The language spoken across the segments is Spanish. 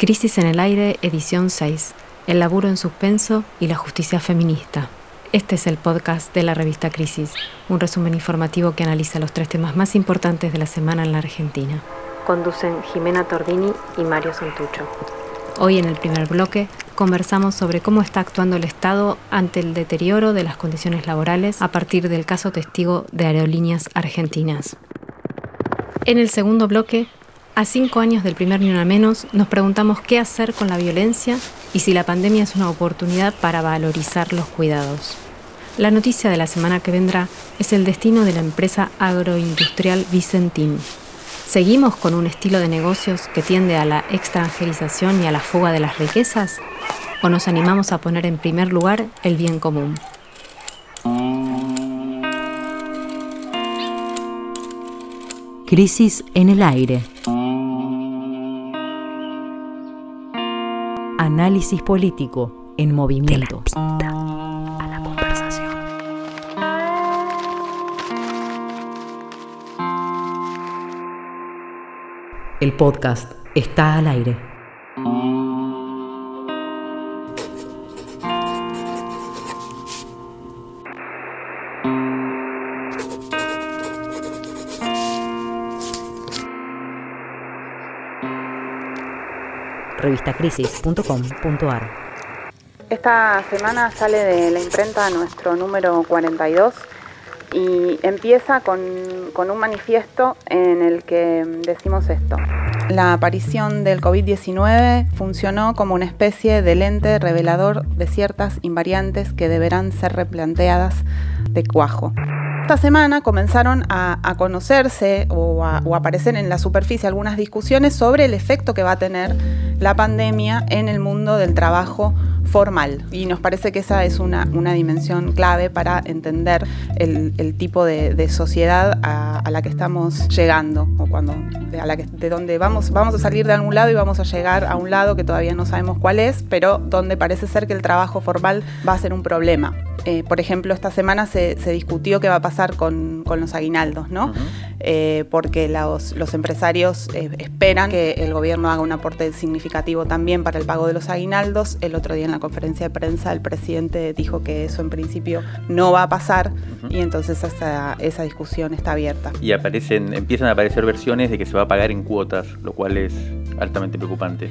Crisis en el aire, edición 6. El laburo en suspenso y la justicia feminista. Este es el podcast de la revista Crisis, un resumen informativo que analiza los tres temas más importantes de la semana en la Argentina. Conducen Jimena Tordini y Mario Santucho. Hoy en el primer bloque conversamos sobre cómo está actuando el Estado ante el deterioro de las condiciones laborales a partir del caso testigo de aerolíneas argentinas. En el segundo bloque, a cinco años del primer Ni Una Menos, nos preguntamos qué hacer con la violencia y si la pandemia es una oportunidad para valorizar los cuidados. La noticia de la semana que vendrá es el destino de la empresa agroindustrial Vicentín, ¿Seguimos con un estilo de negocios que tiende a la extranjerización y a la fuga de las riquezas? ¿O nos animamos a poner en primer lugar el bien común? Crisis en el aire. Análisis político en movimiento. El podcast está al aire. revistacrisis.com.ar Esta semana sale de la imprenta nuestro número 42 y empieza con, un manifiesto en el que decimos esto. La aparición del COVID-19 funcionó como una especie de lente revelador de ciertas invariantes que deberán ser replanteadas de cuajo. Esta semana comenzaron a, conocerse o a, o aparecer en la superficie algunas discusiones sobre el efecto que va a tener la pandemia en el mundo del trabajo formal. Y nos parece que esa es una, dimensión clave para entender el, tipo de, sociedad a, la que estamos llegando, o cuando a la que, de donde vamos, vamos a salir de algún lado y vamos a llegar a un lado que todavía no sabemos cuál es, pero donde parece ser que el trabajo formal va a ser un problema. Eh, por ejemplo, esta semana se, discutió qué va a pasar con, los aguinaldos, ¿no? Eh, porque los, empresarios eh, esperan que el gobierno haga un aporte significativo también para el pago de los aguinaldos. El otro día en la conferencia de prensa el presidente dijo que eso en principio no va a pasar y entonces esa, esa discusión está abierta. Y aparecen, empiezan a aparecer versiones de que se va a pagar en cuotas, lo cual es altamente preocupante.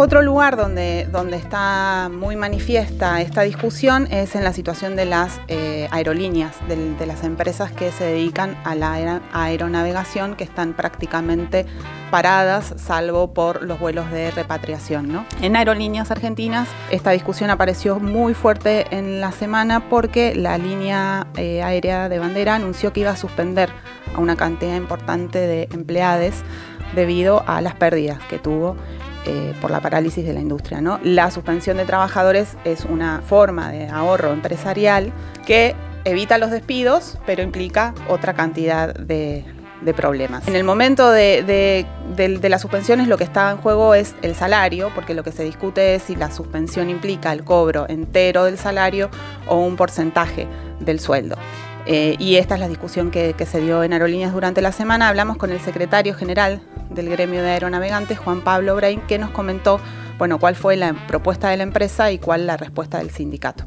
Otro lugar donde, donde está muy manifiesta esta discusión es en la situación de las eh, aerolíneas, de, las empresas que se dedican a la aeronavegación, que están prácticamente paradas, salvo por los vuelos de repatriación. En aerolíneas argentinas, esta discusión apareció muy fuerte en la semana porque la línea eh, aérea de bandera anunció que iba a suspender a una cantidad importante de empleados debido a las pérdidas que tuvo eh, por la parálisis de la industria. ¿no? La suspensión de trabajadores es una forma de ahorro empresarial que evita los despidos, pero implica otra cantidad de, problemas. En el momento de, de, las suspensiones lo que está en juego es el salario, porque lo que se discute es si la suspensión implica el cobro entero del salario o un porcentaje del sueldo. Eh, y esta es la discusión que, se dio en Aerolíneas durante la semana. Hablamos con el secretario general del gremio de aeronavegantes, Juan Pablo Brain, que nos comentó bueno, cuál fue la propuesta de la empresa y cuál la respuesta del sindicato.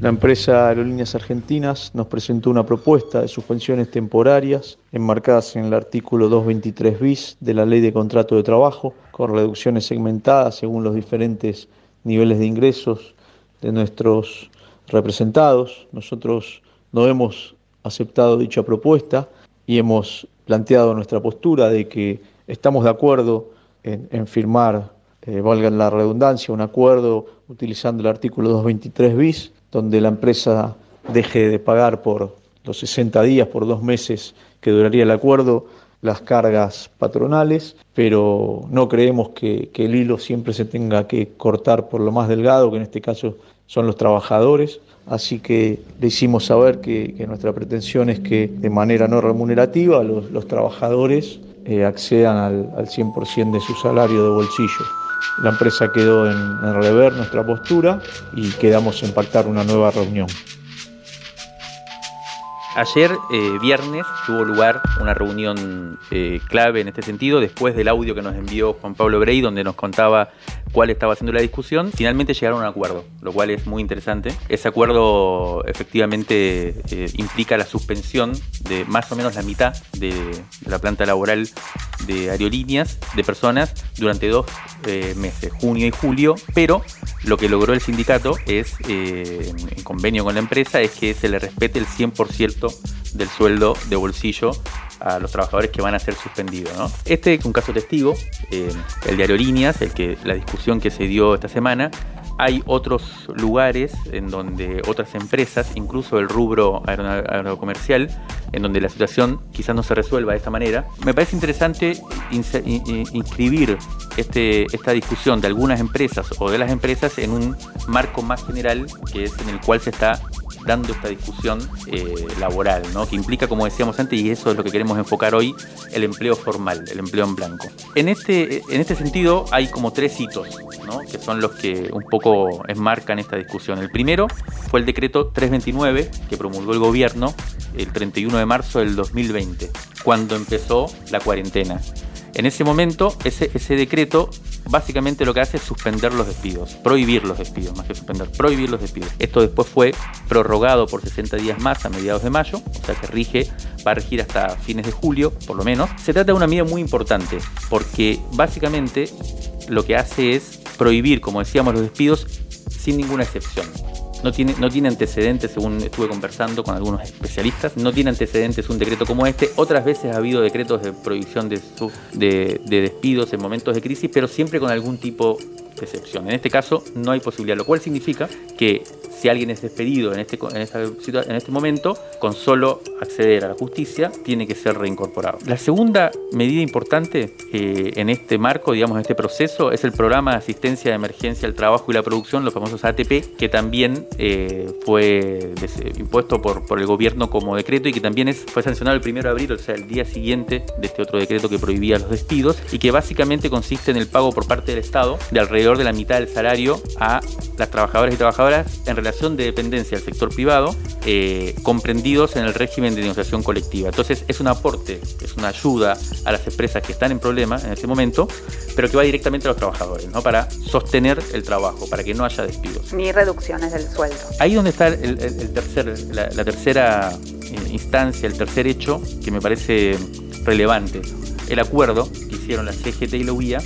La empresa Aerolíneas Argentinas nos presentó una propuesta de suspensiones temporarias enmarcadas en el artículo 223 bis de la Ley de Contrato de Trabajo, con reducciones segmentadas según los diferentes niveles de ingresos de nuestros representados. Nosotros no hemos aceptado dicha propuesta y hemos planteado nuestra postura de que estamos de acuerdo en, firmar, eh, valga la redundancia, un acuerdo utilizando el artículo 223 bis, donde la empresa deje de pagar por los 60 días, por dos meses que duraría el acuerdo, las cargas patronales, pero no creemos que, que, el hilo siempre se tenga que cortar por lo más delgado, que en este caso son los trabajadores. Así que le hicimos saber que, nuestra pretensión es que de manera no remunerativa los, trabajadores eh, accedan al, 100% de su salario de bolsillo. La empresa quedó en, en rever nuestra postura y quedamos en pactar una nueva reunión. Ayer, eh, viernes, tuvo lugar una reunión eh, clave en este sentido, después del audio que nos envió Juan Pablo Brey, donde nos contaba cuál estaba haciendo la discusión. Finalmente llegaron a un acuerdo, lo cual es muy interesante. Ese acuerdo efectivamente eh, implica la suspensión de más o menos la mitad de, la planta laboral de aerolíneas de personas durante dos meses, junio y julio, pero lo que logró el sindicato es, en convenio con la empresa, es que se le respete el 100% del sueldo de bolsillo a los trabajadores que van a ser suspendidos. Este es un caso testigo, eh, el de Aerolíneas, el que, la discusión que se dio esta semana. Hay otros lugares en donde otras empresas, incluso el rubro aerocomercial, en donde la situación quizás no se resuelva de esta manera. Me parece interesante inscribir este, esta discusión de algunas empresas o de las empresas en un marco más general, que es en el cual se está dando esta discusión eh, laboral, ¿no? que implica, como decíamos antes, y eso es lo que queremos enfocar hoy, el empleo formal, el empleo en blanco. En este, en este sentido hay como tres hitos, ¿no? que son los que un poco enmarcan esta discusión. El primero fue el decreto 329 que promulgó el gobierno el 31 de marzo del 2020, cuando empezó la cuarentena. En ese momento, ese, decreto básicamente lo que hace es suspender los despidos, prohibir los despidos, más que suspender, prohibir los despidos. Esto después fue prorrogado por 60 días más a mediados de mayo, o sea que rige, va a regir hasta fines de julio, por lo menos. Se trata de una medida muy importante, porque básicamente lo que hace es prohibir, como decíamos, los despidos sin ninguna excepción no tiene, no tiene antecedentes, según estuve conversando con algunos especialistas, no tiene antecedentes un decreto como este. Otras veces ha habido decretos de prohibición de, de, de despidos en momentos de crisis, pero siempre con algún tipo excepción. En este caso no hay posibilidad, lo cual significa que si alguien es despedido en este, en, este momento, con solo acceder a la justicia, tiene que ser reincorporado. La segunda medida importante eh, en este marco, digamos, en este proceso, es el programa de asistencia de emergencia al trabajo y la producción, los famosos ATP, que también eh, fue impuesto por, por el gobierno como decreto y que también es, fue sancionado el 1 de abril, o sea, el día siguiente de este otro decreto que prohibía los despidos y que básicamente consiste en el pago por parte del Estado de alrededor de la mitad del salario a las trabajadoras y trabajadoras en relación de dependencia del sector privado eh, comprendidos en el régimen de negociación colectiva. Entonces es un aporte, es una ayuda a las empresas que están en problemas en este momento, pero que va directamente a los trabajadores, ¿no? para sostener el trabajo, para que no haya despidos. Ni reducciones del sueldo. Ahí donde está el, tercer, la, tercera eh, instancia, el tercer hecho que me parece relevante. El acuerdo que hicieron la CGT y la UIA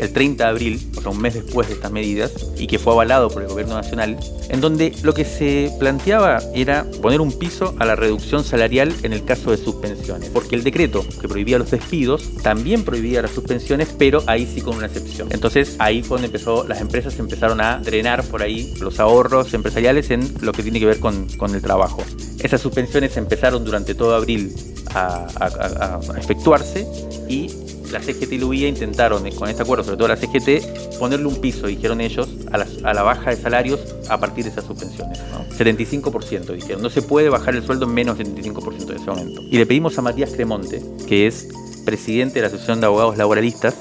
el 30 de abril, o sea, un mes después de estas medidas, y que fue avalado por el gobierno nacional, en donde lo que se planteaba era poner un piso a la reducción salarial en el caso de suspensiones, porque el decreto que prohibía los despidos también prohibía las suspensiones, pero ahí sí con una excepción. Entonces ahí fue donde empezó, las empresas empezaron a drenar por ahí los ahorros empresariales en lo que tiene que ver con, con el trabajo. Esas suspensiones empezaron durante todo abril a, a efectuarse y la CGT y la UIA intentaron, con este acuerdo, sobre todo la CGT, ponerle un piso, dijeron ellos, a la, baja de salarios a partir de esas suspensiones. 75% dijeron, no se puede bajar el sueldo en menos del 75% de ese momento. Y le pedimos a Matías Cremonte, que es presidente de la Asociación de Abogados Laboralistas,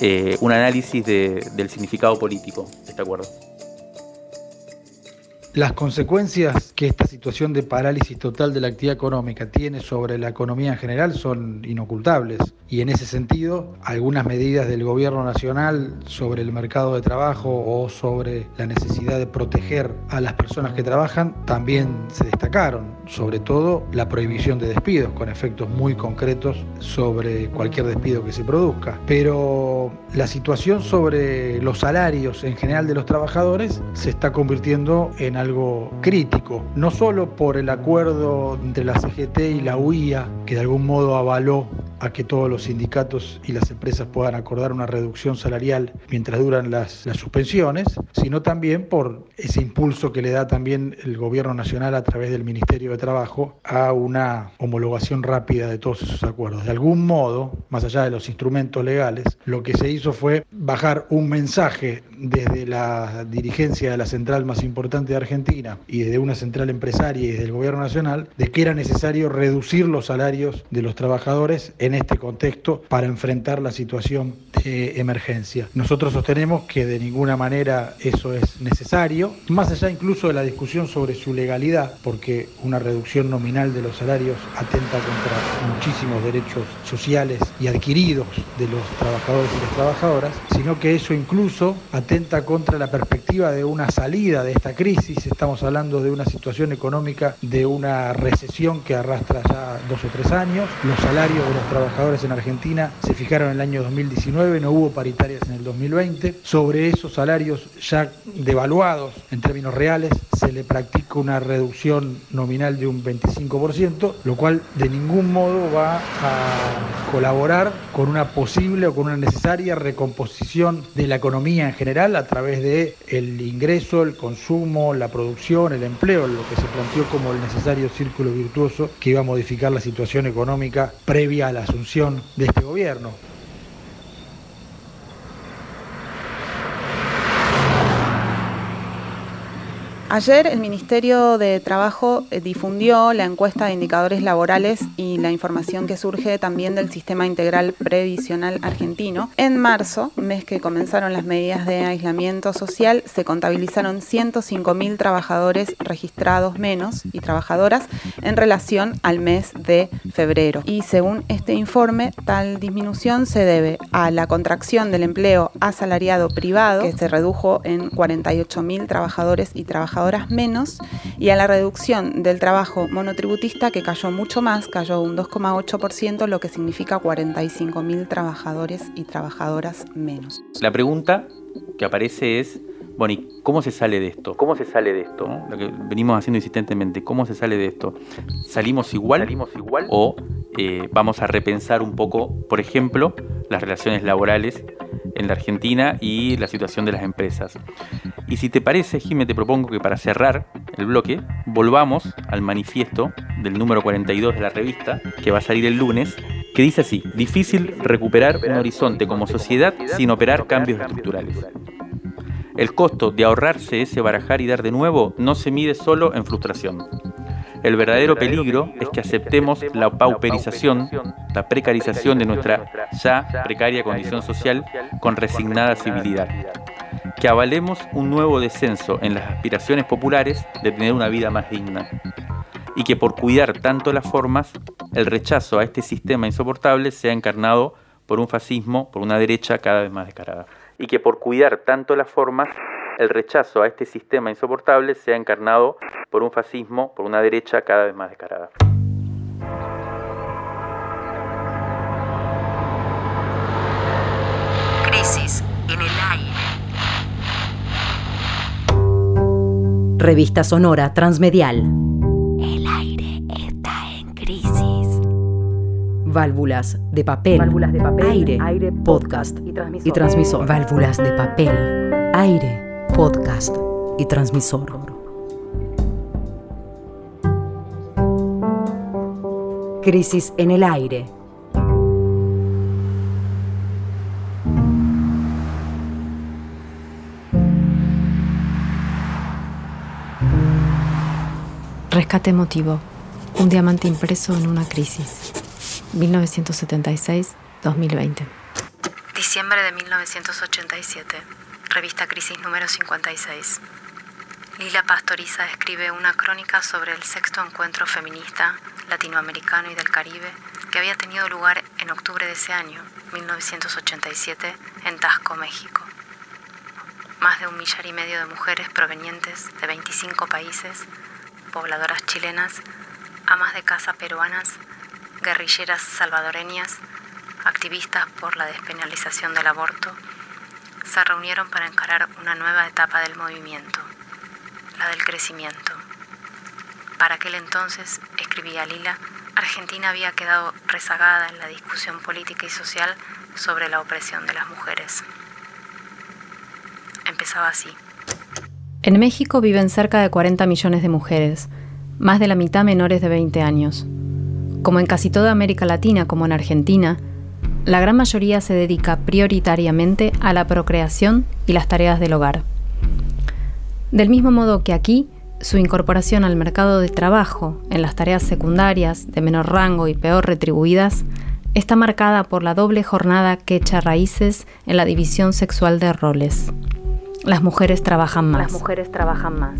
eh, un análisis del significado político de este acuerdo. Las consecuencias que esta situación de parálisis total de la actividad económica tiene sobre la economía en general son inocultables y en ese sentido algunas medidas del gobierno nacional sobre el mercado de trabajo o sobre la necesidad de proteger a las personas que trabajan también se destacaron, sobre todo la prohibición de despidos con efectos muy concretos sobre cualquier despido que se produzca. Pero la situación sobre los salarios en general de los trabajadores se está convirtiendo en algo crítico, no solo por el acuerdo entre la CGT y la UIA, que de algún modo avaló a que todos los sindicatos y las empresas puedan acordar una reducción salarial mientras duran las, suspensiones, sino también por ese impulso que le da también el gobierno nacional a través del Ministerio de Trabajo a una homologación rápida de todos esos acuerdos. De algún modo, más allá de los instrumentos legales, lo que se hizo fue bajar un mensaje desde la dirigencia de la central más importante de Argentina y desde una central empresaria y desde el gobierno nacional de que era necesario reducir los salarios de los trabajadores este contexto para enfrentar la situación de emergencia. Nosotros sostenemos que de ninguna manera eso es necesario, más allá incluso de la discusión sobre su legalidad, porque una reducción nominal de los salarios atenta contra muchísimos derechos sociales y adquiridos de los trabajadores y las trabajadoras, sino que eso incluso atenta contra la perspectiva de una salida de esta crisis. Estamos hablando de una situación económica de una recesión que arrastra ya dos o tres años. Los salarios de los trabajadores en Argentina se fijaron en el año 2019, no hubo paritarias en el 2020. Sobre esos salarios ya devaluados en términos reales se le practica una reducción nominal de un 25%, lo cual de ningún modo va a colaborar con una posible o con una necesaria recomposición de la economía en general a través de el ingreso, el consumo, la producción, el empleo, lo que se planteó como el necesario círculo virtuoso que iba a modificar la situación económica previa a la asunción de este gobierno. Ayer el Ministerio de Trabajo eh, difundió la encuesta de indicadores laborales y la información que surge también del Sistema Integral Previsional Argentino. En marzo, mes que comenzaron las medidas de aislamiento social, se contabilizaron 105.000 trabajadores registrados menos y trabajadoras en relación al mes de febrero. Y según este informe, tal disminución se debe a la contracción del empleo asalariado privado, que se redujo en 48.000 trabajadores y trabajadoras trabajadoras menos y a la reducción del trabajo monotributista que cayó mucho más, cayó un 2,8%, lo que significa 45.000 trabajadores y trabajadoras menos. La pregunta que aparece es, bueno, ¿y cómo se sale de esto? ¿Cómo se sale de esto? Lo que venimos haciendo insistentemente, ¿cómo se sale de esto? ¿Salimos igual? ¿Salimos igual? ¿O eh, vamos a repensar un poco, por ejemplo, las relaciones laborales en la Argentina y la situación de las empresas. Y si te parece, Jimé, te propongo que para cerrar el bloque, volvamos al manifiesto del número 42 de la revista, que va a salir el lunes, que dice así, difícil recuperar un horizonte como sociedad sin operar cambios estructurales. El costo de ahorrarse ese barajar y dar de nuevo no se mide solo en frustración. El verdadero peligro es que aceptemos la pauperización, la precarización de nuestra ya precaria condición social con resignada civilidad. Que avalemos un nuevo descenso en las aspiraciones populares de tener una vida más digna. Y que por cuidar tanto las formas, el rechazo a este sistema insoportable sea encarnado por un fascismo, por una derecha cada vez más descarada. Y que por cuidar tanto las formas, el rechazo a este sistema insoportable sea encarnado por un fascismo, por una derecha cada vez más descarada. Crisis Revista Sonora Transmedial. El aire está en crisis. Válvulas de papel. Válvulas de papel. Aire. aire podcast. Y transmisor. y transmisor. Válvulas de papel. Aire podcast y transmisor. Crisis en el aire. Rescate emotivo. Un diamante impreso en una crisis. 1976-2020. Diciembre de 1987 revista Crisis número 56. Lila Pastoriza escribe una crónica sobre el sexto encuentro feminista latinoamericano y del Caribe que había tenido lugar en octubre de ese año, 1987, en Tasco, México. Más de un millar y medio de mujeres provenientes de 25 países, pobladoras chilenas, amas de casa peruanas, guerrilleras salvadoreñas, activistas por la despenalización del aborto, se reunieron para encarar una nueva etapa del movimiento, la del crecimiento. Para aquel entonces, escribía Lila, Argentina había quedado rezagada en la discusión política y social sobre la opresión de las mujeres. Empezaba así. En México viven cerca de 40 millones de mujeres, más de la mitad menores de 20 años. Como en casi toda América Latina, como en Argentina, la gran mayoría se dedica prioritariamente a la procreación y las tareas del hogar. Del mismo modo que aquí, su incorporación al mercado de trabajo en las tareas secundarias de menor rango y peor retribuidas está marcada por la doble jornada que echa raíces en la división sexual de roles. Las mujeres trabajan más. Las mujeres trabajan más.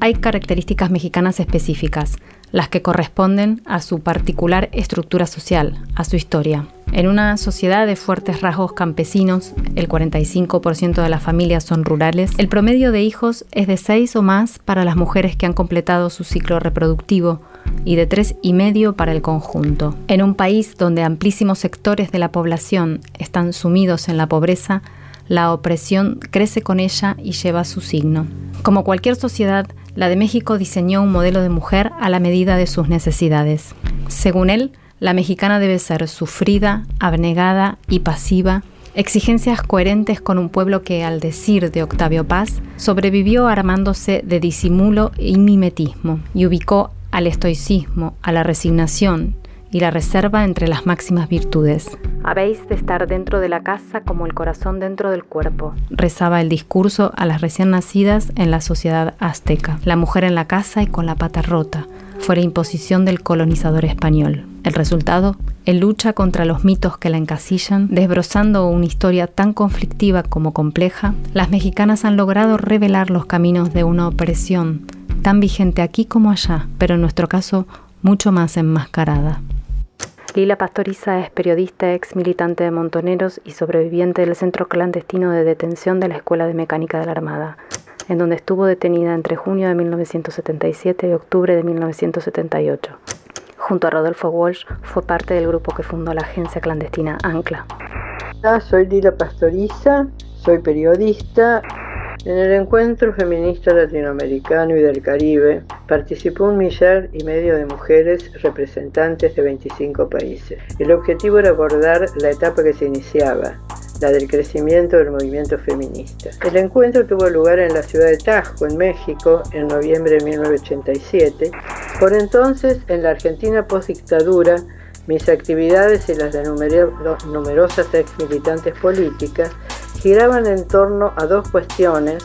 Hay características mexicanas específicas, las que corresponden a su particular estructura social, a su historia. En una sociedad de fuertes rasgos campesinos, el 45% de las familias son rurales, el promedio de hijos es de 6 o más para las mujeres que han completado su ciclo reproductivo y de tres y medio para el conjunto. En un país donde amplísimos sectores de la población están sumidos en la pobreza, la opresión crece con ella y lleva su signo. Como cualquier sociedad, la de México diseñó un modelo de mujer a la medida de sus necesidades. Según él, la mexicana debe ser sufrida, abnegada y pasiva, exigencias coherentes con un pueblo que, al decir de Octavio Paz, sobrevivió armándose de disimulo y mimetismo y ubicó al estoicismo, a la resignación y la reserva entre las máximas virtudes. Habéis de estar dentro de la casa como el corazón dentro del cuerpo. Rezaba el discurso a las recién nacidas en la sociedad azteca. La mujer en la casa y con la pata rota, fuera imposición del colonizador español. El resultado, en lucha contra los mitos que la encasillan, desbrozando una historia tan conflictiva como compleja, las mexicanas han logrado revelar los caminos de una opresión tan vigente aquí como allá, pero en nuestro caso mucho más enmascarada. Lila Pastoriza es periodista, ex militante de Montoneros y sobreviviente del centro clandestino de detención de la Escuela de Mecánica de la Armada, en donde estuvo detenida entre junio de 1977 y octubre de 1978. Junto a Rodolfo Walsh fue parte del grupo que fundó la agencia clandestina Ancla. soy Lila Pastoriza, soy periodista en el encuentro feminista latinoamericano y del Caribe participó un millar y medio de mujeres representantes de 25 países. El objetivo era abordar la etapa que se iniciaba, la del crecimiento del movimiento feminista. El encuentro tuvo lugar en la ciudad de Tajo, en México, en noviembre de 1987. Por entonces, en la Argentina postdictadura, mis actividades y las de numerosas ex militantes políticas giraban en torno a dos cuestiones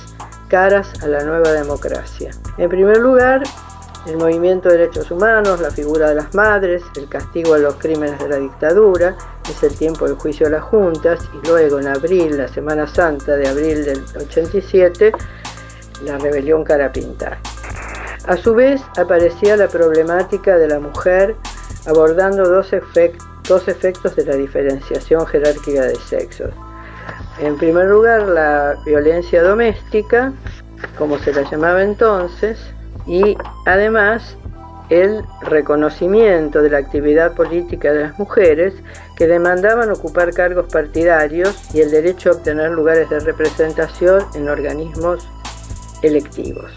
caras a la nueva democracia. En primer lugar, el movimiento de derechos humanos, la figura de las madres, el castigo a los crímenes de la dictadura, es el tiempo del juicio de las juntas y luego en abril, la Semana Santa de abril del 87, la rebelión Carapintar. A su vez aparecía la problemática de la mujer abordando dos, dos efectos de la diferenciación jerárquica de sexos en primer lugar, la violencia doméstica, como se la llamaba entonces, y además el reconocimiento de la actividad política de las mujeres que demandaban ocupar cargos partidarios y el derecho a obtener lugares de representación en organismos electivos.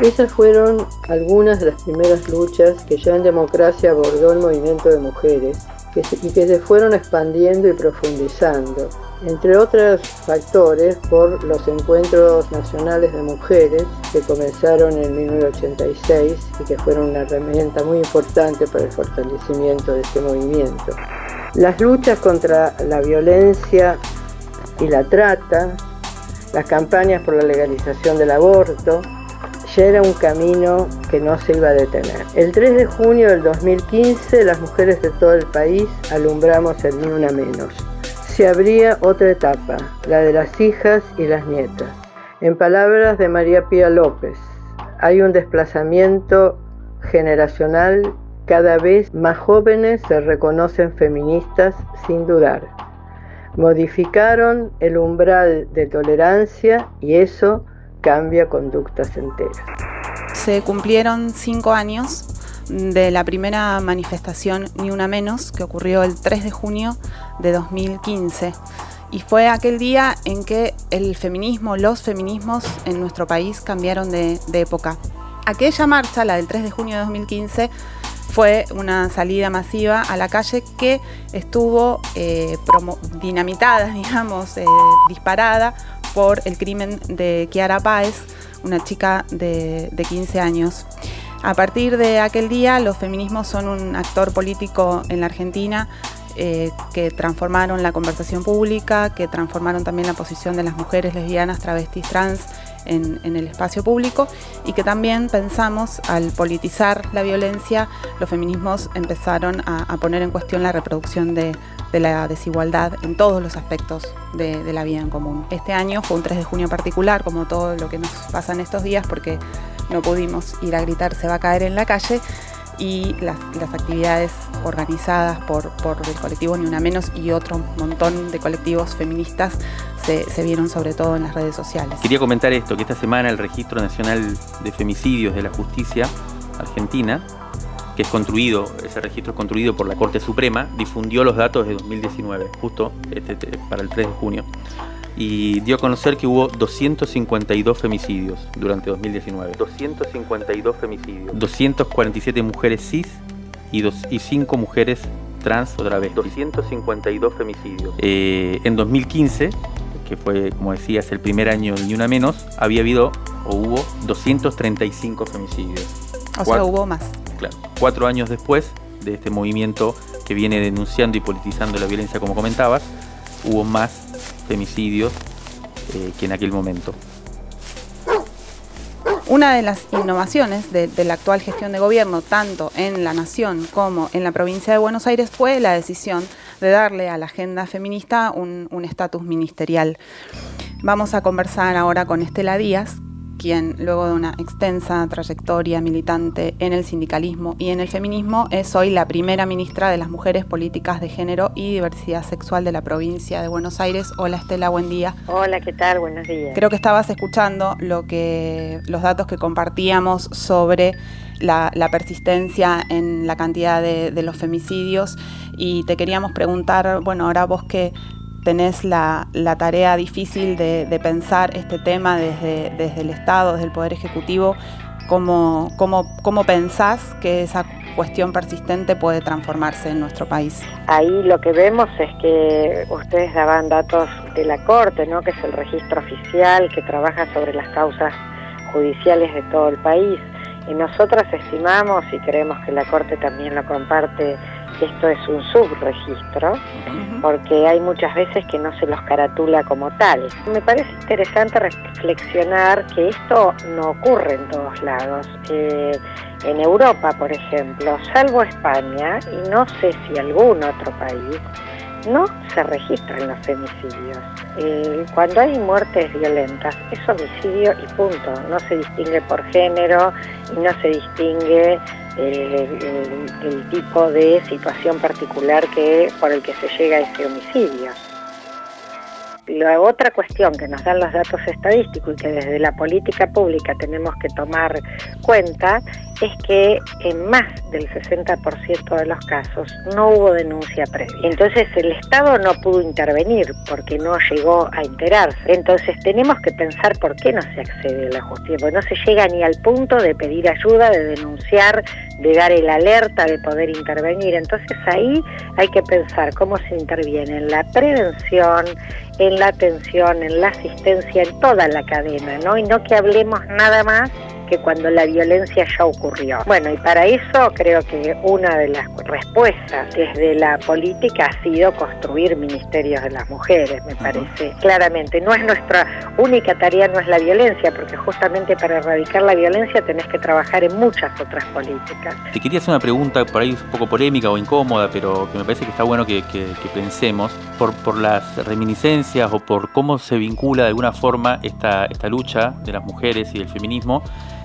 Esas fueron algunas de las primeras luchas que ya en democracia abordó el movimiento de mujeres y que se fueron expandiendo y profundizando entre otros factores por los encuentros nacionales de mujeres que comenzaron en 1986 y que fueron una herramienta muy importante para el fortalecimiento de este movimiento. Las luchas contra la violencia y la trata, las campañas por la legalización del aborto, ya era un camino que no se iba a detener. El 3 de junio del 2015 las mujeres de todo el país alumbramos el Ni Una Menos se abría otra etapa, la de las hijas y las nietas. En palabras de María Pía López, hay un desplazamiento generacional, cada vez más jóvenes se reconocen feministas sin dudar. Modificaron el umbral de tolerancia y eso cambia conductas enteras. Se cumplieron cinco años de la primera manifestación Ni Una Menos, que ocurrió el 3 de junio de 2015. Y fue aquel día en que el feminismo, los feminismos en nuestro país cambiaron de, época. Aquella marcha, la del 3 de junio de 2015, fue una salida masiva a la calle que estuvo eh, dinamitada, digamos, eh, disparada por el crimen de Kiara Páez, una chica de, de 15 años. A partir de aquel día, los feminismos son un actor político en la Argentina eh, que transformaron la conversación pública, que transformaron también la posición de las mujeres lesbianas, travestis, trans en, el espacio público y que también pensamos al politizar la violencia, los feminismos empezaron a, poner en cuestión la reproducción de, la desigualdad en todos los aspectos de, de, la vida en común. Este año fue un 3 de junio particular, como todo lo que nos pasa en estos días, porque no pudimos ir a gritar se va a caer en la calle y las, actividades organizadas por, el colectivo Ni Una Menos y otro montón de colectivos feministas se, vieron sobre todo en las redes sociales. Quería comentar esto, que esta semana el Registro Nacional de Femicidios de la Justicia Argentina, que es construido, ese registro es construido por la Corte Suprema, difundió los datos de 2019, justo este, para el 3 de junio y dio a conocer que hubo 252 femicidios durante 2019. 252 femicidios. 247 mujeres cis y, dos, y 5 mujeres trans otra vez. 252 femicidios. Eh, en 2015, que fue, como decías, el primer año ni una menos, había habido o hubo 235 femicidios. O sea, hubo más. Claro. Cuatro años después de este movimiento que viene denunciando y politizando la violencia, como comentabas, hubo más femicidios eh, que en aquel momento. Una de las innovaciones de, la actual gestión de gobierno, tanto en la Nación como en la provincia de Buenos Aires, fue la decisión de darle a la agenda feminista un estatus ministerial. Vamos a conversar ahora con Estela Díaz, quien luego de una extensa trayectoria militante en el sindicalismo y en el feminismo es hoy la primera ministra de las Mujeres, Políticas de Género y Diversidad Sexual de la provincia de Buenos Aires. Hola Estela, buen día. Hola, ¿qué tal? Buenos días. Creo que estabas escuchando lo que, los datos que compartíamos sobre la, persistencia en la cantidad de, de los femicidios y te queríamos preguntar, bueno, ahora vos que tenés la, tarea difícil de, pensar este tema desde, desde el Estado, desde el Poder Ejecutivo, ¿cómo, cómo, cómo pensás que esa cuestión persistente puede transformarse en nuestro país? Ahí lo que vemos es que ustedes daban datos de la Corte, ¿no? que es el registro oficial que trabaja sobre las causas judiciales de todo el país. Y nosotras estimamos y creemos que la Corte también lo comparte esto es un subregistro, porque hay muchas veces que no se los caratula como tal. Me parece interesante reflexionar que esto no ocurre en todos lados. Eh, en Europa, por ejemplo, salvo España, y no sé si algún otro país, no se registran los femicidios. Eh, cuando hay muertes violentas es homicidio y punto. No se distingue por género y no se distingue el, tipo de situación particular que por el que se llega a ese homicidio. La otra cuestión que nos dan los datos estadísticos y que desde la política pública tenemos que tomar cuenta es que en más del 60% de los casos no hubo denuncia previa. Entonces el Estado no pudo intervenir porque no llegó a enterarse. Entonces tenemos que pensar por qué no se accede a la justicia, porque no se llega ni al punto de pedir ayuda, de denunciar, de dar el alerta, de poder intervenir. Entonces ahí hay que pensar cómo se interviene en la prevención, en la atención, en la asistencia, en toda la cadena, ¿no? Y no que hablemos nada más que cuando la violencia ya ocurrió. Bueno, y para eso creo que una de las respuestas desde la política ha sido construir ministerios de las mujeres, me parece, claramente. No es nuestra única tarea, no es la violencia, porque justamente para erradicar la violencia tenés que trabajar en muchas otras políticas. Te quería hacer una pregunta por ahí un poco polémica o incómoda, pero que me parece que está bueno que, pensemos por, por las reminiscencias o por cómo se vincula de alguna forma esta, esta lucha de las mujeres y del feminismo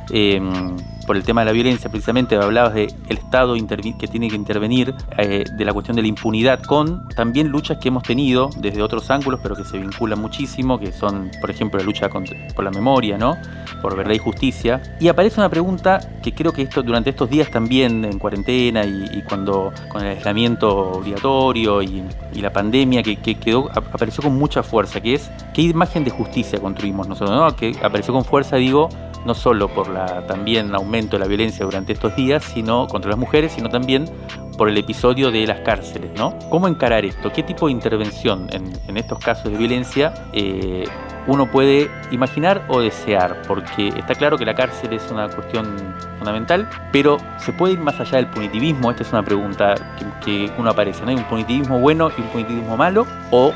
Em, por el tema de la violencia, precisamente hablabas del Estado que tiene que intervenir, eh, de la cuestión de la impunidad, con también luchas que hemos tenido desde otros ángulos, pero que se vinculan muchísimo, que son, por ejemplo, la lucha por la memoria, ¿no? por verdad y justicia. Y aparece una pregunta que creo que esto durante estos días también, en cuarentena y, cuando con el aislamiento obligatorio y, la pandemia, que, quedó, apareció con mucha fuerza, que es qué imagen de justicia construimos nosotros, ¿no? que apareció con fuerza, digo, no solo por la también aumento de la violencia durante estos días, sino contra las mujeres, sino también por el episodio de las cárceles, ¿no? ¿Cómo encarar esto? ¿Qué tipo de intervención en, estos casos de violencia eh, uno puede imaginar o desear? Porque está claro que la cárcel es una cuestión fundamental, pero ¿se puede ir más allá del punitivismo? Esta es una pregunta que, uno aparece, ¿no? ¿Hay un punitivismo bueno y un punitivismo malo? ¿O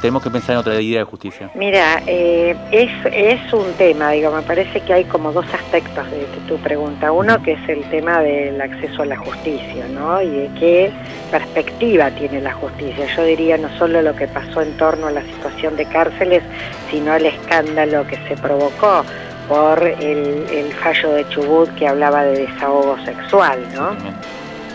tenemos que pensar en otra idea de justicia? Mira, eh, es, es un tema, digo, me parece que hay como dos aspectos de, tu pregunta. Uno que es el tema del acceso a la justicia, ¿no? Y de qué perspectiva tiene la justicia. Yo diría no solo lo que pasó en torno a la situación de cárceles, sino el escándalo que se provocó por el, el fallo de Chubut que hablaba de desahogo sexual, ¿no?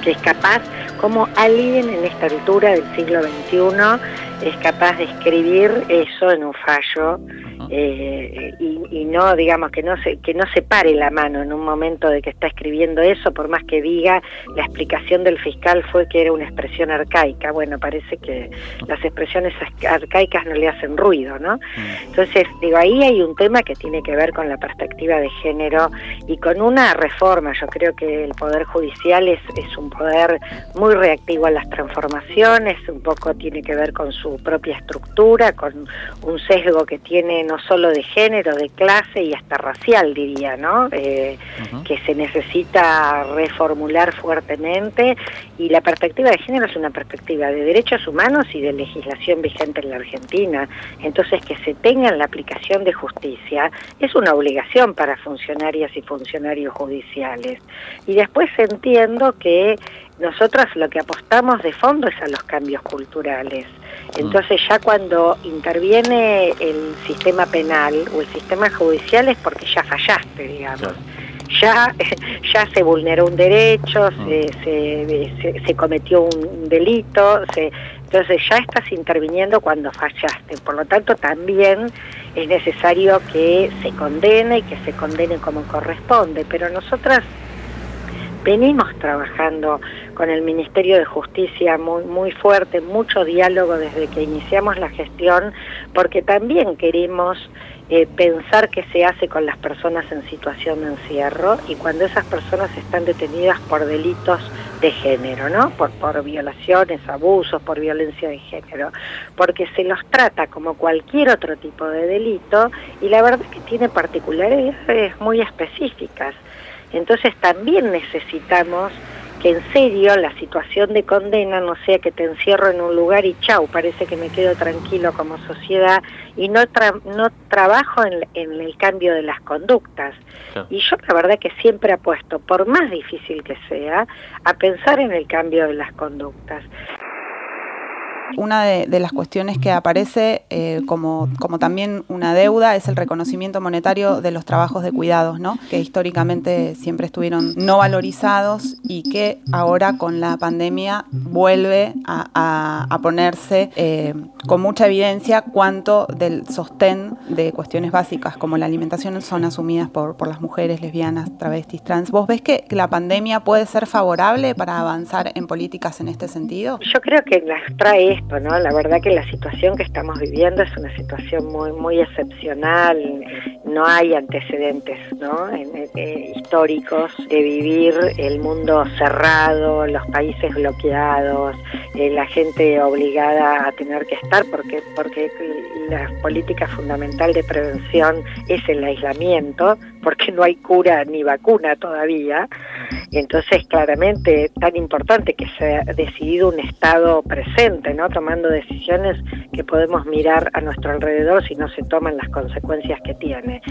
Es capaz, como alguien en esta altura del siglo XXI es capaz de escribir eso en un fallo eh, y, no digamos que no se que no se pare la mano en un momento de que está escribiendo eso por más que diga la explicación del fiscal fue que era una expresión arcaica. Bueno parece que las expresiones arcaicas no le hacen ruido no mm. entonces digo ahí hay un tema que tiene que ver con la perspectiva de género y con una reforma. Yo creo que el poder judicial es, es un poder muy reactivo a las transformaciones un poco tiene que ver con su propia estructura con un sesgo que tiene no solo de género, de clase y hasta racial, diría, ¿no? Eh, que se necesita reformular fuertemente y la perspectiva de género es una perspectiva de derechos humanos y de legislación vigente en la Argentina. Entonces, que se tenga en la aplicación de justicia es una obligación para funcionarias y funcionarios judiciales. Y después entiendo que nosotros lo que apostamos de fondo es a los cambios culturales. Mm. Entonces ya cuando interviene el sistema penal o el sistema judicial es porque ya fallaste, digamos. Ya, ya se vulneró un derecho, mm. se, se, cometió un delito, se, entonces ya estás interviniendo cuando fallaste. Por lo tanto, también es necesario que se condene y que se condene como corresponde. Pero nosotras venimos trabajando con el Ministerio de Justicia muy, muy fuerte, mucho diálogo desde que iniciamos la gestión, porque también queremos eh, pensar qué se hace con las personas en situación de encierro y cuando esas personas están detenidas por delitos de género, ¿no? Por, por violaciones, abusos, por violencia de género, porque se los trata como cualquier otro tipo de delito y la verdad es que tiene particularidades muy específicas. Entonces también necesitamos en serio la situación de condena no sea que te encierro en un lugar y chau, parece que me quedo tranquilo como sociedad y no, no trabajo en, el cambio de las conductas. Y yo la verdad que siempre apuesto, por más difícil que sea, a pensar en el cambio de las conductas. Una de, las cuestiones que aparece eh, como, también una deuda es el reconocimiento monetario de los trabajos de cuidados, ¿no? que históricamente siempre estuvieron no valorizados y que ahora con la pandemia vuelve a, ponerse eh, con mucha evidencia cuánto del sostén de cuestiones básicas como la alimentación son asumidas por las mujeres lesbianas, travestis, trans. ¿Vos ves que la pandemia puede ser favorable para avanzar en políticas en este sentido? Yo creo que las trae esto, ¿no? La verdad que la situación que estamos viviendo es una situación muy muy excepcional, no hay antecedentes, ¿no? Eh, históricos de vivir el mundo cerrado, los países bloqueados, eh, la gente obligada a tener que estar porque porque la política fundamental de prevención es el aislamiento, porque no hay cura ni vacuna todavía. Entonces, claramente, tan importante que se ha decidido un Estado presente, ¿no? Tomando decisiones que podemos mirar a nuestro alrededor si no se toman las consecuencias que tiene.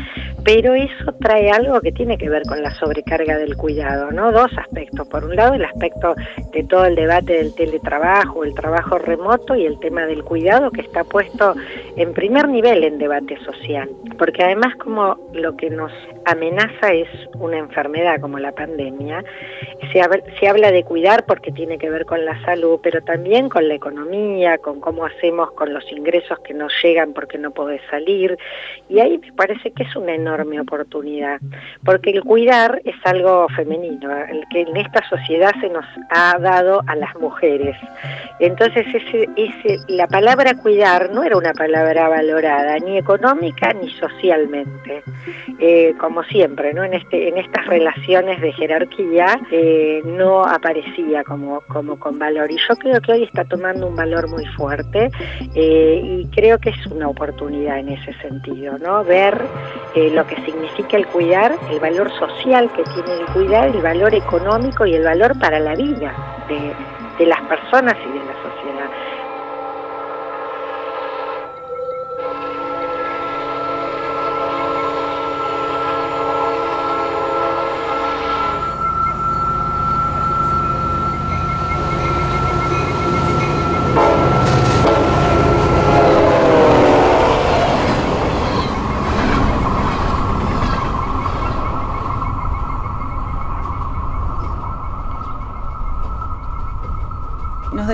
Pero eso trae algo que tiene que ver con la sobrecarga del cuidado, ¿no? Dos aspectos. Por un lado, el aspecto de todo el debate del teletrabajo, el trabajo remoto y el tema del cuidado que está puesto en primer nivel en debate social. Porque además, como lo que nos amenaza es una enfermedad como la pandemia, se, se habla de cuidar porque tiene que ver con la salud, pero también con la economía, con cómo hacemos con los ingresos que nos llegan porque no podés salir. Y ahí me parece que es una enorme oportunidad, porque el cuidar es algo femenino, el que en esta sociedad se nos ha dado a las mujeres. Entonces ese, ese, la palabra cuidar no era una palabra valorada, ni económica ni socialmente. Eh, como siempre, ¿no? En, este, en estas relaciones de jerarquía eh, no aparecía como, como con valor. Y yo creo que hoy está tomando un valor muy fuerte eh, y creo que es una oportunidad en ese sentido, ¿no? Ver eh, lo que significa el cuidar, el valor social que tiene el cuidar, el valor económico y el valor para la vida de, de las personas y de la sociedad.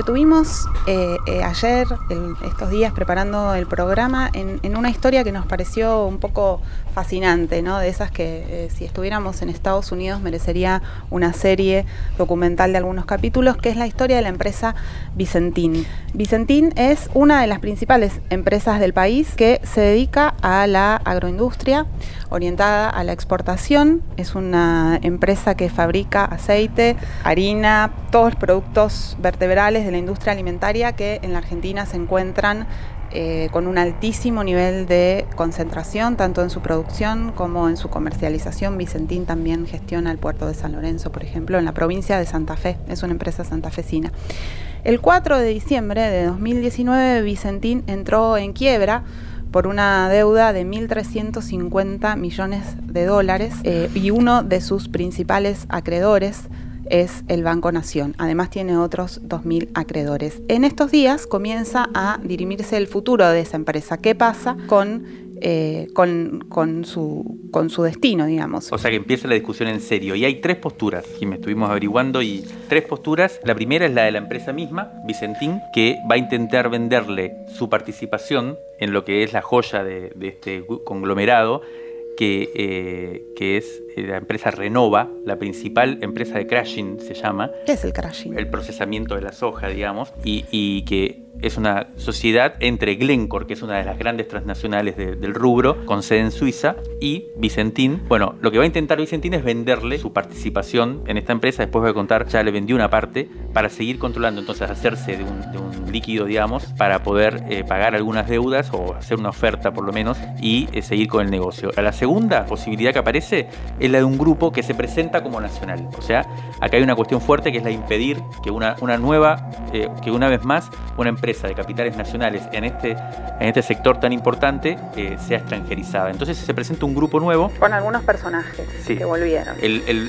Detuvimos eh, eh, ayer, estos días, preparando el programa, en, una historia que nos pareció un poco fascinante, ¿no? De esas que si estuviéramos en Estados Unidos merecería una serie documental de algunos capítulos, que es la historia de la empresa Vicentín. Vicentín es una de las principales empresas del país que se dedica a la agroindustria orientada a la exportación. Es una empresa que fabrica aceite, harina, todos los productos vertebrales la industria alimentaria que en la Argentina se encuentran eh, con un altísimo nivel de concentración, tanto en su producción como en su comercialización. Vicentín también gestiona el puerto de San Lorenzo, por ejemplo, en la provincia de Santa Fe. Es una empresa santafesina. El 4 de diciembre de 2019, Vicentín entró en quiebra por una deuda de 1.350 millones de dólares eh, y uno de sus principales acreedores es el Banco Nación. Además tiene otros 2.000 acreedores. En estos días comienza a dirimirse el futuro de esa empresa. ¿Qué pasa con eh, con, con, su, con su destino, digamos. O sea que empieza la discusión en serio. Y hay tres posturas que me estuvimos averiguando y tres posturas. La primera es la de la empresa misma, Vicentín, que va a intentar venderle su participación en lo que es la joya de, este conglomerado que, eh, que, es la empresa Renova, la principal empresa de crashing se llama. ¿Qué es el crashing? El procesamiento de la soja, digamos, y, y que es una sociedad entre Glencore, que es una de las grandes transnacionales del rubro, con sede en Suiza, y Vicentín. Bueno, lo que va a intentar Vicentín es venderle su participación en esta empresa. Después voy a contar, ya le vendió una parte para seguir controlando, entonces hacerse de un, líquido, digamos, para poder eh, pagar algunas deudas o hacer una oferta por lo menos y eh, seguir con el negocio. La segunda posibilidad que aparece es la de un grupo que se presenta como nacional. O sea, acá hay una cuestión fuerte que es la de impedir que una, una nueva, eh, que una vez más, una empresa de capitales nacionales en este, en este sector tan importante eh, sea extranjerizada. Entonces se presenta un grupo nuevo. Con algunos personajes que volvieron.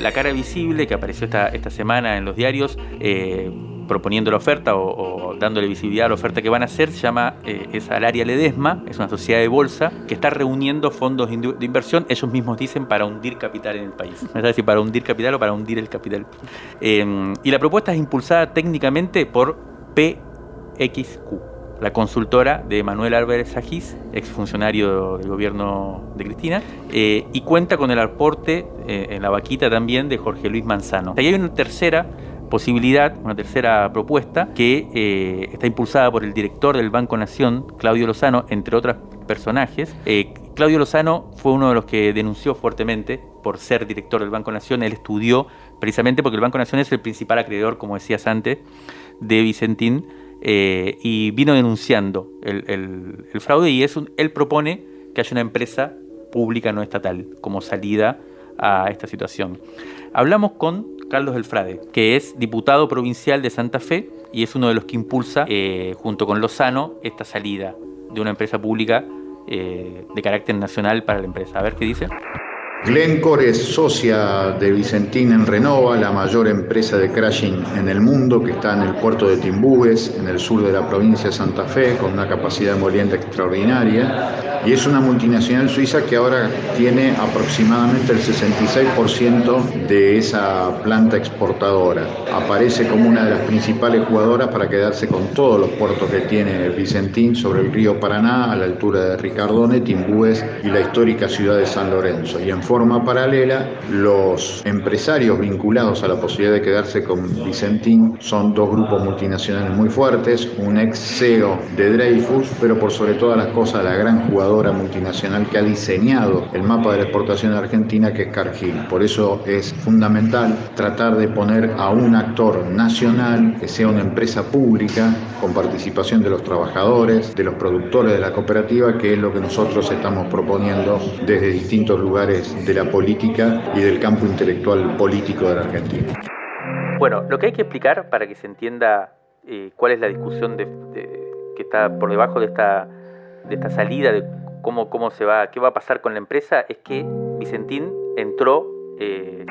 la cara visible que apareció esta, esta semana en los diarios. Eh, proponiendo la oferta o, dándole visibilidad a la oferta que van a hacer, se llama eh, es Alaria Ledesma, es una sociedad de bolsa que está reuniendo fondos de inversión, ellos mismos dicen, para hundir capital en el país. No sé si para hundir capital o para hundir el capital. y la propuesta es impulsada técnicamente por P. XQ, la consultora de Manuel Álvarez Agis, exfuncionario del gobierno de Cristina, eh, y cuenta con el aporte eh, en la vaquita también de Jorge Luis Manzano. Y hay una tercera posibilidad, una tercera propuesta que eh, está impulsada por el director del Banco Nación, Claudio Lozano, entre otros personajes. Claudio Lozano fue uno de los que denunció fuertemente por ser director del Banco Nación. Él estudió precisamente porque el Banco Nación es el principal acreedor, como decías antes, de Vicentín eh, y vino denunciando el, fraude y es él propone que haya una empresa pública no estatal como salida a esta situación. Hablamos con Carlos Elfrade, que es diputado provincial de Santa Fe y es uno de los que impulsa, eh, junto con Lozano, esta salida de una empresa pública eh, de carácter nacional para la empresa. A ver qué dice. Glencore es socia de Vicentín en Renova, la mayor empresa de crashing en el mundo, que está en el puerto de Timbúes, en el sur de la provincia de Santa Fe, con una capacidad moliente extraordinaria. Y es una multinacional suiza que ahora tiene aproximadamente el 66% de esa planta exportadora. Aparece como una de las principales jugadoras para quedarse con todos los puertos que tiene Vicentín sobre el río Paraná, a la altura de Ricardone, Timbúes y la histórica ciudad de San Lorenzo. Y en forma paralela, los empresarios vinculados a la posibilidad de quedarse con Vicentín son dos grupos multinacionales muy fuertes, un ex CEO de Dreyfus, pero por sobre todas las cosas la gran jugadora multinacional que ha diseñado el mapa de la exportación de Argentina, que es Cargill. Por eso es fundamental tratar de poner a un actor nacional que sea una empresa pública con participación de los trabajadores, de los productores de la cooperativa, que es lo que nosotros estamos proponiendo desde distintos lugares de la política y del campo intelectual político de la Argentina. Bueno, lo que hay que explicar para que se entienda eh, cuál es la discusión que está por debajo de esta, de esta salida, de cómo, cómo se va, qué va a pasar con la empresa, es que Vicentín entró eh,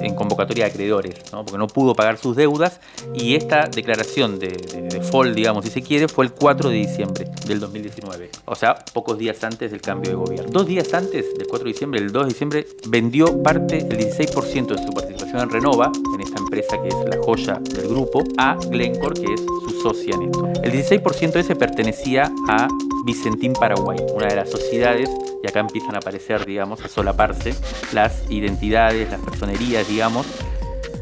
en convocatoria de acreedores, porque no pudo pagar sus deudas y esta declaración de, default, digamos, si se quiere, fue el 4 de diciembre del 2019, o sea, pocos días antes del cambio de gobierno. Dos días antes del 4 de diciembre, el 2 de diciembre, vendió parte, el 16% de su participación en Renova, en esta empresa que es la joya del grupo, a Glencore, que es su socia en esto. El 16% de ese pertenecía a Vicentín Paraguay, una de las sociedades, y acá empiezan a aparecer, digamos, a solaparse las identidades, las personerías, digamos,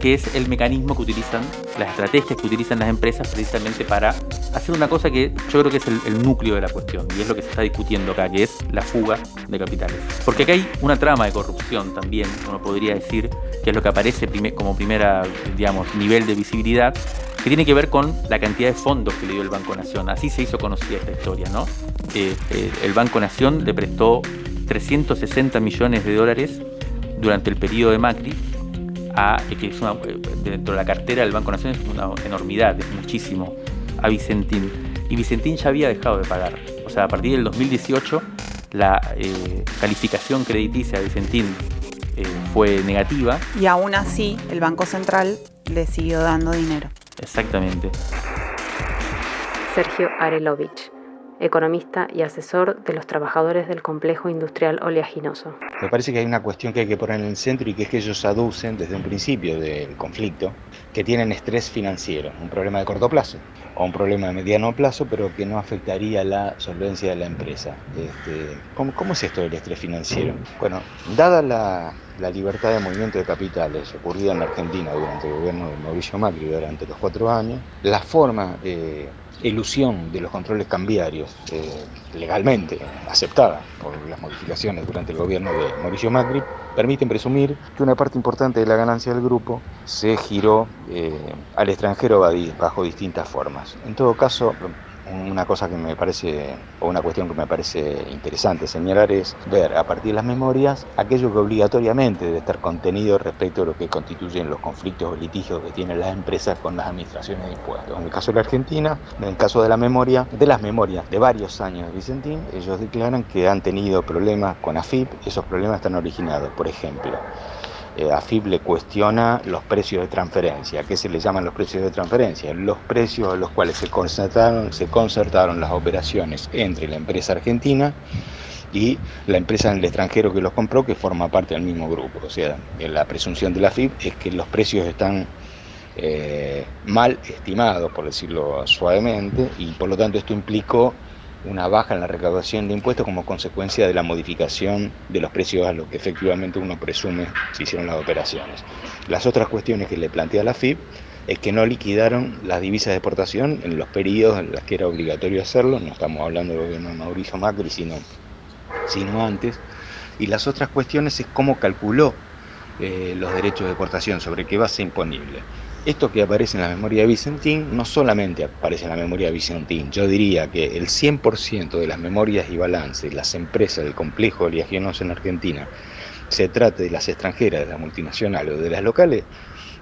que es el mecanismo que utilizan, las estrategias que utilizan las empresas precisamente para hacer una cosa que yo creo que es el, núcleo de la cuestión y es lo que se está discutiendo acá, que es la fuga de capitales. Porque acá hay una trama de corrupción también, uno podría decir, que es lo que aparece como primera, digamos, nivel de visibilidad, que tiene que ver con la cantidad de fondos que le dio el Banco Nación. Así se hizo conocida esta historia, ¿no? Eh, eh, el Banco Nación le prestó 360 millones de dólares durante el periodo de Macri a, que es dentro de la cartera del Banco Nacional es una enormidad, es muchísimo, a Vicentín. Y Vicentín ya había dejado de pagar. O sea, a partir del 2018 la eh, calificación crediticia de Vicentín eh, fue negativa. Y aún así el Banco Central le siguió dando dinero. Exactamente. Sergio Arelovich economista y asesor de los trabajadores del complejo industrial oleaginoso. Me parece que hay una cuestión que hay que poner en el centro y que es que ellos aducen desde un principio del conflicto que tienen estrés financiero, un problema de corto plazo o un problema de mediano plazo, pero que no afectaría la solvencia de la empresa. Este, ¿cómo, es esto del estrés financiero? Bueno, dada la, libertad de movimiento de capitales ocurrida en Argentina durante el gobierno de Mauricio Macri durante los cuatro años, la forma de ilusión de los controles cambiarios eh, legalmente aceptada por las modificaciones durante el gobierno de Mauricio Macri permiten presumir que una parte importante de la ganancia del grupo se giró eh, al extranjero bajo distintas formas. En todo caso, una cosa que me parece, o una cuestión que me parece interesante señalar es ver a partir de las memorias aquello que obligatoriamente debe estar contenido respecto a lo que constituyen los conflictos o litigios que tienen las empresas con las administraciones de impuestos. En el caso de la Argentina, en el caso de la memoria, de las memorias de varios años de Vicentín, ellos declaran que han tenido problemas con AFIP, esos problemas están originados, por ejemplo, eh, AFIP le cuestiona los precios de transferencia. ¿Qué se le llaman los precios de transferencia? Los precios a los cuales se concertaron, se concertaron las operaciones entre la empresa argentina y la empresa en el extranjero que los compró, que forma parte del mismo grupo. O sea, la presunción de la AFIP es que los precios están eh, mal estimados, por decirlo suavemente, y por lo tanto esto implicó una baja en la recaudación de impuestos como consecuencia de la modificación de los precios a lo que efectivamente uno presume se hicieron las operaciones. Las otras cuestiones que le plantea la FIP es que no liquidaron las divisas de exportación en los periodos en los que era obligatorio hacerlo, no estamos hablando del gobierno de Mauricio Macri, sino, sino antes, y las otras cuestiones es cómo calculó eh, los derechos de exportación, sobre qué base imponible. Esto que aparece en la memoria de Vicentín no solamente aparece en la memoria de Vicentín, yo diría que el 100% de las memorias y balances, las empresas del complejo oleaginoso en Argentina, se trate de las extranjeras, de las multinacionales o de las locales,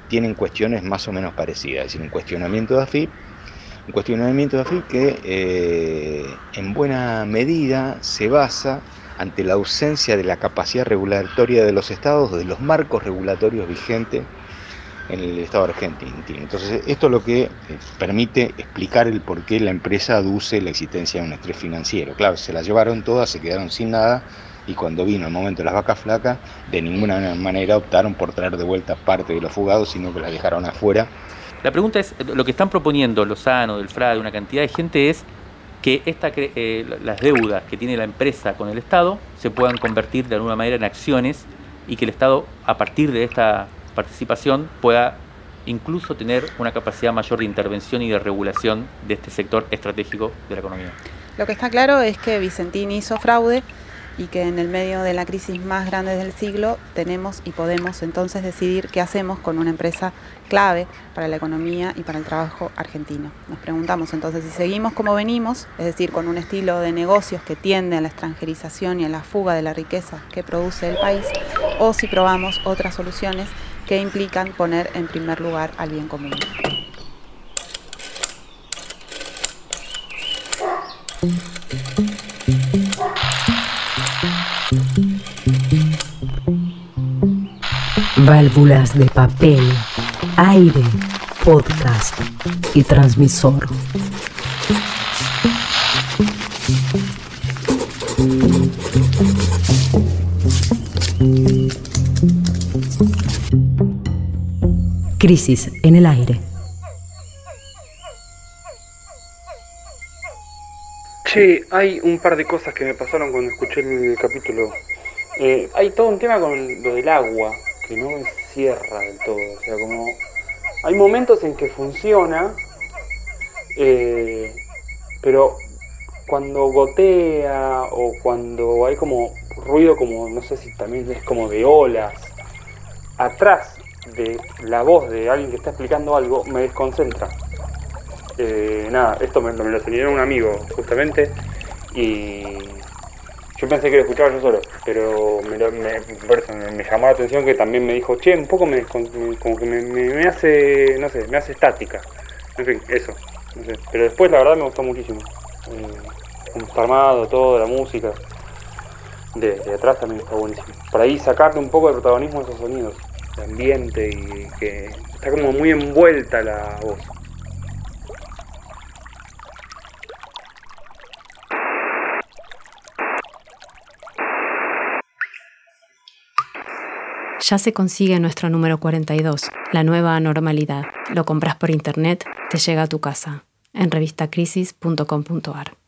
tienen cuestiones más o menos parecidas, es decir, un cuestionamiento de AFIP, un cuestionamiento de AFIP que eh, en buena medida se basa ante la ausencia de la capacidad regulatoria de los estados, de los marcos regulatorios vigentes en el Estado argentino. Entonces, esto es lo que eh, permite explicar el por qué la empresa aduce la existencia de un estrés financiero. Claro, se la llevaron todas, se quedaron sin nada y cuando vino el momento de las vacas flacas, de ninguna manera optaron por traer de vuelta parte de los fugados, sino que la dejaron afuera. La pregunta es, lo que están proponiendo Lozano, del FRAD, una cantidad de gente es que esta, eh, las deudas que tiene la empresa con el Estado se puedan convertir de alguna manera en acciones y que el Estado, a partir de esta participación pueda incluso tener una capacidad mayor de intervención y de regulación de este sector estratégico de la economía. Lo que está claro es que Vicentín hizo fraude y que en el medio de la crisis más grande del siglo tenemos y podemos entonces decidir qué hacemos con una empresa clave para la economía y para el trabajo argentino. Nos preguntamos entonces si seguimos como venimos, es decir, con un estilo de negocios que tiende a la extranjerización y a la fuga de la riqueza que produce el país, o si probamos otras soluciones que implican poner en primer lugar al bien común. Válvulas de papel, aire, podcast y transmisor. Crisis en el aire. Che, hay un par de cosas que me pasaron cuando escuché el capítulo. Eh, hay todo un tema con lo del agua, que no cierra del todo. O sea, como hay momentos en que funciona, eh, pero cuando gotea o cuando hay como ruido como, no sé si también es como de olas, atrás de la voz de alguien que está explicando algo, me desconcentra. Eh, nada, esto me, lo enseñó un amigo justamente y yo pensé que lo escuchaba yo solo, pero me, llamó la atención que también me dijo, che, un poco me, como que me, hace, no sé, me hace estática. En fin, eso. Pero después la verdad me gustó muchísimo. Eh, armado, todo, la música. De, atrás también está buenísimo. Por ahí sacarle un poco de protagonismo a esos sonidos, de ambiente y que está como muy envuelta la voz. Ya se consigue nuestro número 42, la nueva normalidad. Lo compras por internet, te llega a tu casa en revistacrisis.com.ar.